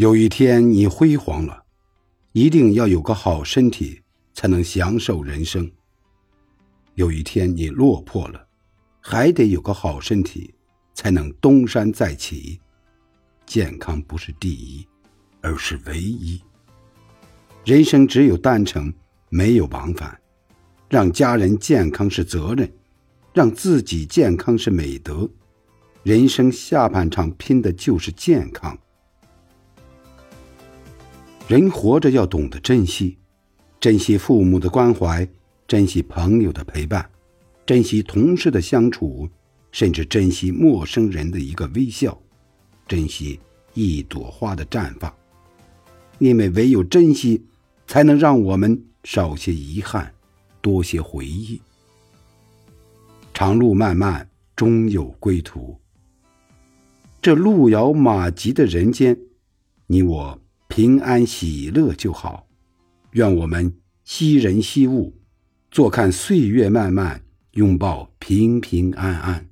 有一天你辉煌了，一定要有个好身体，才能享受人生。有一天你落魄了，还得有个好身体，才能东山再起。健康不是第一，而是唯一。人生只有单程，没有往返。让家人健康是责任，让自己健康是美德。人生下半场拼的就是健康。人活着要懂得珍惜，珍惜父母的关怀，珍惜朋友的陪伴，珍惜同事的相处，甚至珍惜陌生人的一个微笑，珍惜一朵花的绽放。因为唯有珍惜，才能让我们少些遗憾，多些回忆。长路漫漫，终有归途。这路遥马急的人间，你我。平安喜乐就好，愿我们惜人惜物，坐看岁月漫漫，拥抱平平安安。